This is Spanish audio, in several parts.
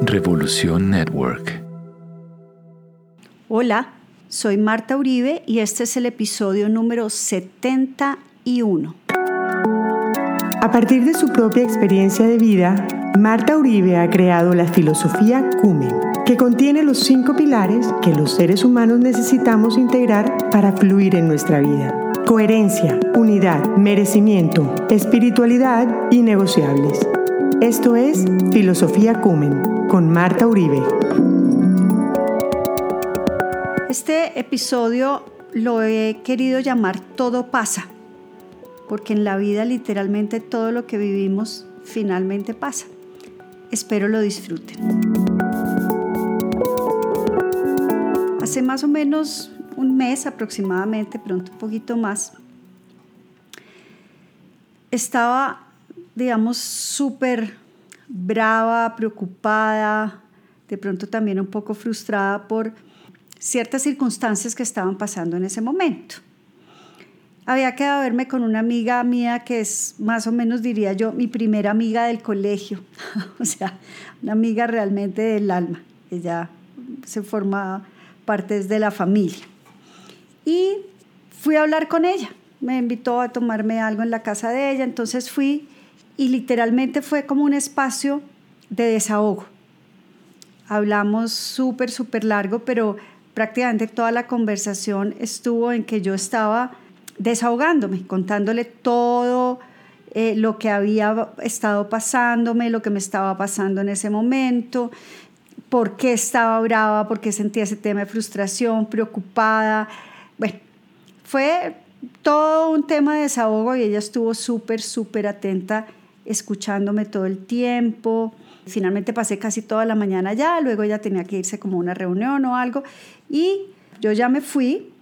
Revolución Network. Hola, soy Marta Uribe y este es el episodio número 71. A partir de su propia experiencia de vida, Marta Uribe ha creado la filosofía Cumen, que contiene los cinco pilares que los seres humanos necesitamos integrar para fluir en nuestra vida. Coherencia, unidad, merecimiento, espiritualidad y negociables. Esto es Filosofía Cumen con Marta Uribe. Este episodio lo he querido llamar Todo pasa, porque en la vida literalmente todo lo que vivimos finalmente pasa. Espero lo disfruten. Hace más o menos un mes aproximadamente, pronto un poquito más, estaba digamos, súper brava, preocupada, de pronto también un poco frustrada por ciertas circunstancias que estaban pasando en ese momento. Había quedado a verme con una amiga mía que es más o menos, diría yo, mi primera amiga del colegio, o sea, una amiga realmente del alma. Ella se forma parte de la familia. Y fui a hablar con ella, me invitó a tomarme algo en la casa de ella, entonces fui y literalmente fue como un espacio de desahogo. Hablamos súper, súper largo, pero prácticamente toda la conversación estuvo en que yo estaba desahogándome, contándole todo eh, lo que había estado pasándome, lo que me estaba pasando en ese momento, por qué estaba brava, por qué sentía ese tema de frustración, preocupada. Bueno, fue todo un tema de desahogo y ella estuvo súper, súper atenta escuchándome todo el tiempo. Finalmente pasé casi toda la mañana allá, luego ella tenía que irse como a una reunión o algo y yo ya me fui.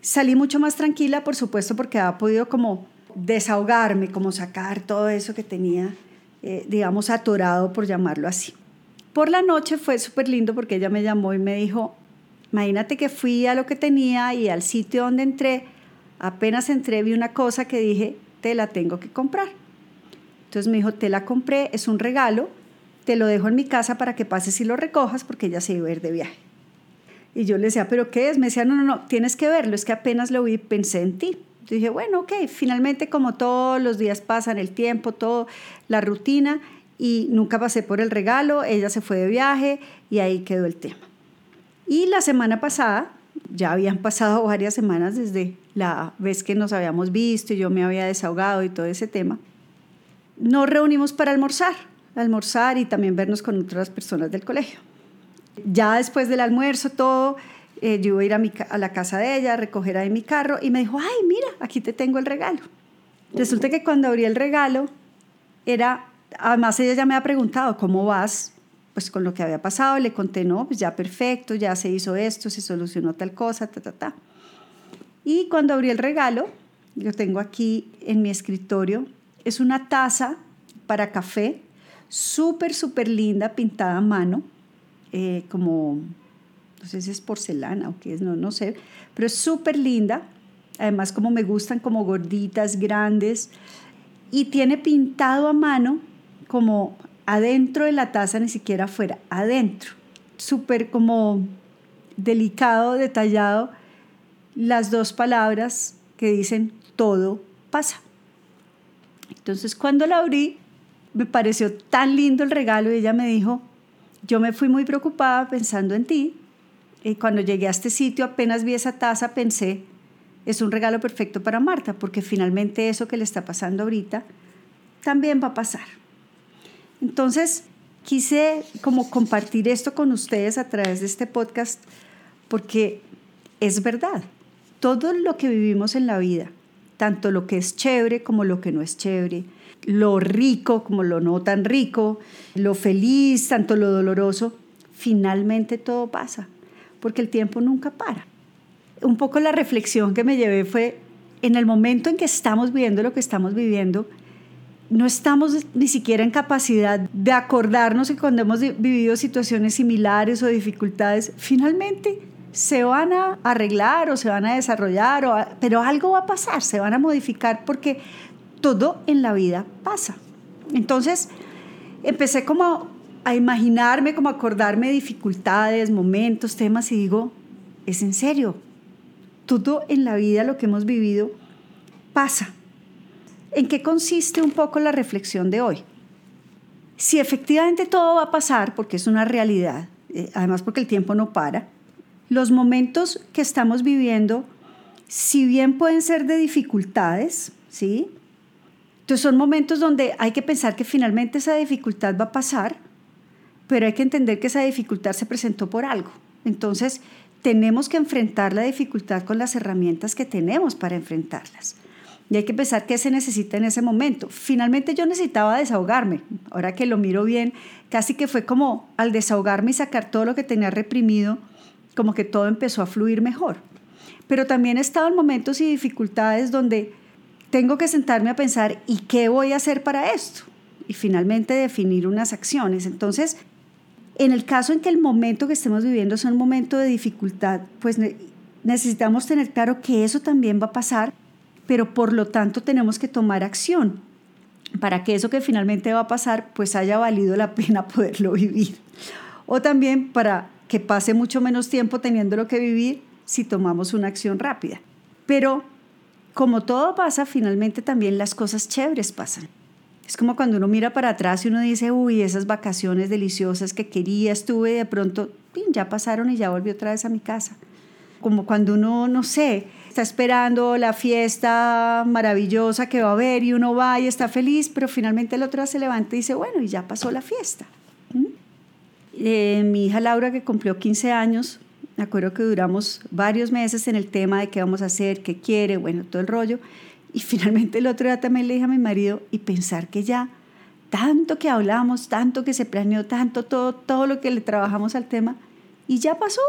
Salí mucho más tranquila, por supuesto, porque había podido como desahogarme, como sacar todo eso que tenía, eh, digamos, atorado, por llamarlo así. Por la noche fue súper lindo porque ella me llamó y me dijo, imagínate que fui a lo que tenía y al sitio donde entré, apenas entré vi una cosa que dije, te la tengo que comprar. Entonces me dijo, te la compré, es un regalo, te lo dejo en mi casa para que pases y lo recojas porque ella se iba a ir de viaje. Y yo le decía, ¿pero qué es? Me decía, no, no, no, tienes que verlo, es que apenas lo vi, pensé en ti. Yo dije, bueno, ok, finalmente como todos los días pasan el tiempo, todo, la rutina, y nunca pasé por el regalo, ella se fue de viaje y ahí quedó el tema. Y la semana pasada, ya habían pasado varias semanas desde la vez que nos habíamos visto y yo me había desahogado y todo ese tema, nos reunimos para almorzar, almorzar y también vernos con otras personas del colegio. Ya después del almuerzo, todo, eh, yo iba a ir a, la casa de ella, a recoger ahí mi carro y me dijo, ay, mira, aquí te tengo el regalo. Resulta que cuando abrí el regalo, era, además ella ya me ha preguntado, ¿cómo vas? Pues con lo que había pasado, le conté, no, pues ya perfecto, ya se hizo esto, se solucionó tal cosa, ta, ta, ta. Y cuando abrí el regalo, yo tengo aquí en mi escritorio es una taza para café, súper, súper linda, pintada a mano, eh, como, no sé si es porcelana o qué es, no, no sé, pero es súper linda. Además, como me gustan, como gorditas, grandes. Y tiene pintado a mano, como adentro de la taza, ni siquiera afuera, adentro. Súper como delicado, detallado, las dos palabras que dicen todo pasa. Entonces cuando la abrí, me pareció tan lindo el regalo y ella me dijo, yo me fui muy preocupada pensando en ti y cuando llegué a este sitio apenas vi esa taza pensé, es un regalo perfecto para Marta porque finalmente eso que le está pasando ahorita también va a pasar. Entonces quise como compartir esto con ustedes a través de este podcast porque es verdad, todo lo que vivimos en la vida, tanto lo que es chévere como lo que no es chévere, lo rico como lo no tan rico, lo feliz, tanto lo doloroso, finalmente todo pasa, porque el tiempo nunca para. Un poco la reflexión que me llevé fue, en el momento en que estamos viviendo lo que estamos viviendo, no estamos ni siquiera en capacidad de acordarnos que cuando hemos vivido situaciones similares o dificultades, finalmente se van a arreglar o se van a desarrollar, o pero algo va a pasar, se van a modificar porque todo en la vida pasa. Entonces, empecé como a imaginarme, como a acordarme de dificultades, momentos, temas y digo, es en serio, todo en la vida, lo que hemos vivido, pasa. ¿En qué consiste un poco la reflexión de hoy? Si efectivamente todo va a pasar, porque es una realidad, eh, además porque el tiempo no para, los momentos que estamos viviendo, si bien pueden ser de dificultades, ¿sí? Entonces son momentos donde hay que pensar que finalmente esa dificultad va a pasar, pero hay que entender que esa dificultad se presentó por algo. Entonces, tenemos que enfrentar la dificultad con las herramientas que tenemos para enfrentarlas. Y hay que pensar qué se necesita en ese momento. Finalmente yo necesitaba desahogarme. Ahora que lo miro bien, casi que fue como al desahogarme y sacar todo lo que tenía reprimido, como que todo empezó a fluir mejor. Pero también he estado en momentos y dificultades donde tengo que sentarme a pensar, ¿y qué voy a hacer para esto? Y finalmente definir unas acciones. Entonces, en el caso en que el momento que estemos viviendo es un momento de dificultad, pues necesitamos tener claro que eso también va a pasar, pero por lo tanto tenemos que tomar acción para que eso que finalmente va a pasar, pues haya valido la pena poderlo vivir. O también para que pase mucho menos tiempo teniéndolo que vivir si tomamos una acción rápida. Pero como todo pasa, finalmente también las cosas chéveres pasan. Es como cuando uno mira para atrás y uno dice, uy, esas vacaciones deliciosas que quería, estuve de pronto, ya pasaron y ya volví otra vez a mi casa. Como cuando uno, no sé, está esperando la fiesta maravillosa que va a haber y uno va y está feliz, pero finalmente el otro se levanta y dice, bueno, y ya pasó la fiesta. Eh, mi hija Laura, que cumplió 15 años, me acuerdo que duramos varios meses en el tema de qué vamos a hacer, qué quiere, bueno, todo el rollo. Y finalmente el otro día también le dije a mi marido y pensar que ya tanto que hablamos, tanto que se planeó, tanto todo, todo lo que le trabajamos al tema y ya pasó,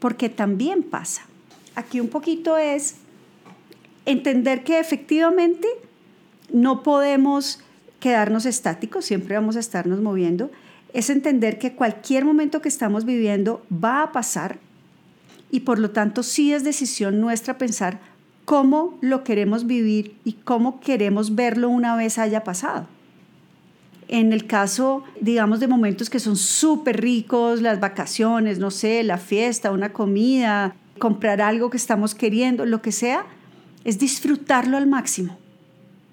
porque también pasa. Aquí un poquito es entender que efectivamente no podemos quedarnos estáticos, siempre vamos a estarnos moviendo, es entender que cualquier momento que estamos viviendo va a pasar y por lo tanto sí es decisión nuestra pensar cómo lo queremos vivir y cómo queremos verlo una vez haya pasado. En el caso, digamos, de momentos que son súper ricos, las vacaciones, no sé, la fiesta, una comida, comprar algo que estamos queriendo, lo que sea, es disfrutarlo al máximo,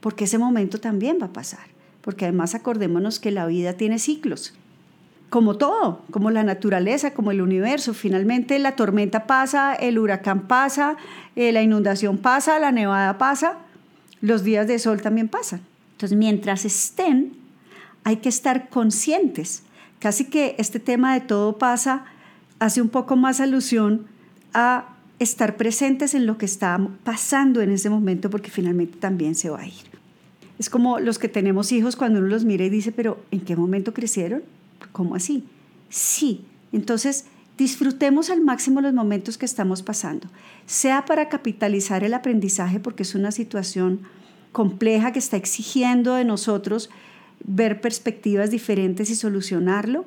porque ese momento también va a pasar, porque además acordémonos que la vida tiene ciclos como todo, como la naturaleza, como el universo. Finalmente la tormenta pasa, el huracán pasa, eh, la inundación pasa, la nevada pasa, los días de sol también pasan. Entonces, mientras estén, hay que estar conscientes. Casi que este tema de todo pasa hace un poco más alusión a estar presentes en lo que está pasando en ese momento porque finalmente también se va a ir. Es como los que tenemos hijos cuando uno los mira y dice, pero ¿en qué momento crecieron? ¿Cómo así? Sí. Entonces, disfrutemos al máximo los momentos que estamos pasando, sea para capitalizar el aprendizaje porque es una situación compleja que está exigiendo de nosotros ver perspectivas diferentes y solucionarlo,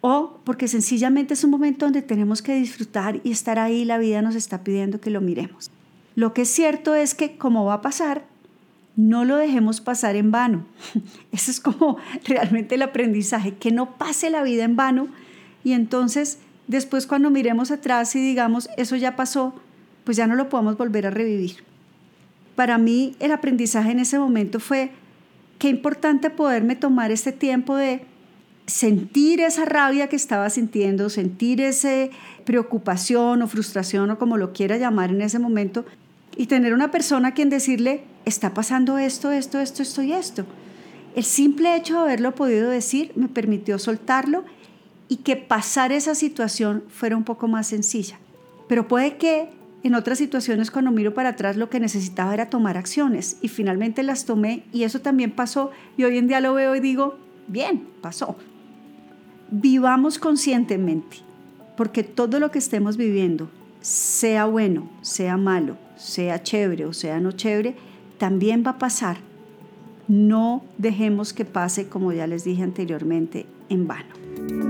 o porque sencillamente es un momento donde tenemos que disfrutar y estar ahí, la vida nos está pidiendo que lo miremos. Lo que es cierto es que como va a pasar, no lo dejemos pasar en vano. Eso es como realmente el aprendizaje, que no pase la vida en vano y entonces después cuando miremos atrás y digamos, eso ya pasó, pues ya no lo podemos volver a revivir. Para mí el aprendizaje en ese momento fue qué importante poderme tomar este tiempo de sentir esa rabia que estaba sintiendo, sentir esa preocupación o frustración o como lo quiera llamar en ese momento, y tener una persona a quien decirle, está pasando esto, esto, esto, esto y esto. El simple hecho de haberlo podido decir me permitió soltarlo y que pasar esa situación fuera un poco más sencilla. Pero puede que en otras situaciones cuando miro para atrás lo que necesitaba era tomar acciones y finalmente las tomé y eso también pasó y hoy en día lo veo y digo, bien, pasó. Vivamos conscientemente, porque todo lo que estemos viviendo, sea bueno, sea malo, sea chévere o sea no chévere, también va a pasar. No dejemos que pase, como ya les dije anteriormente, en vano.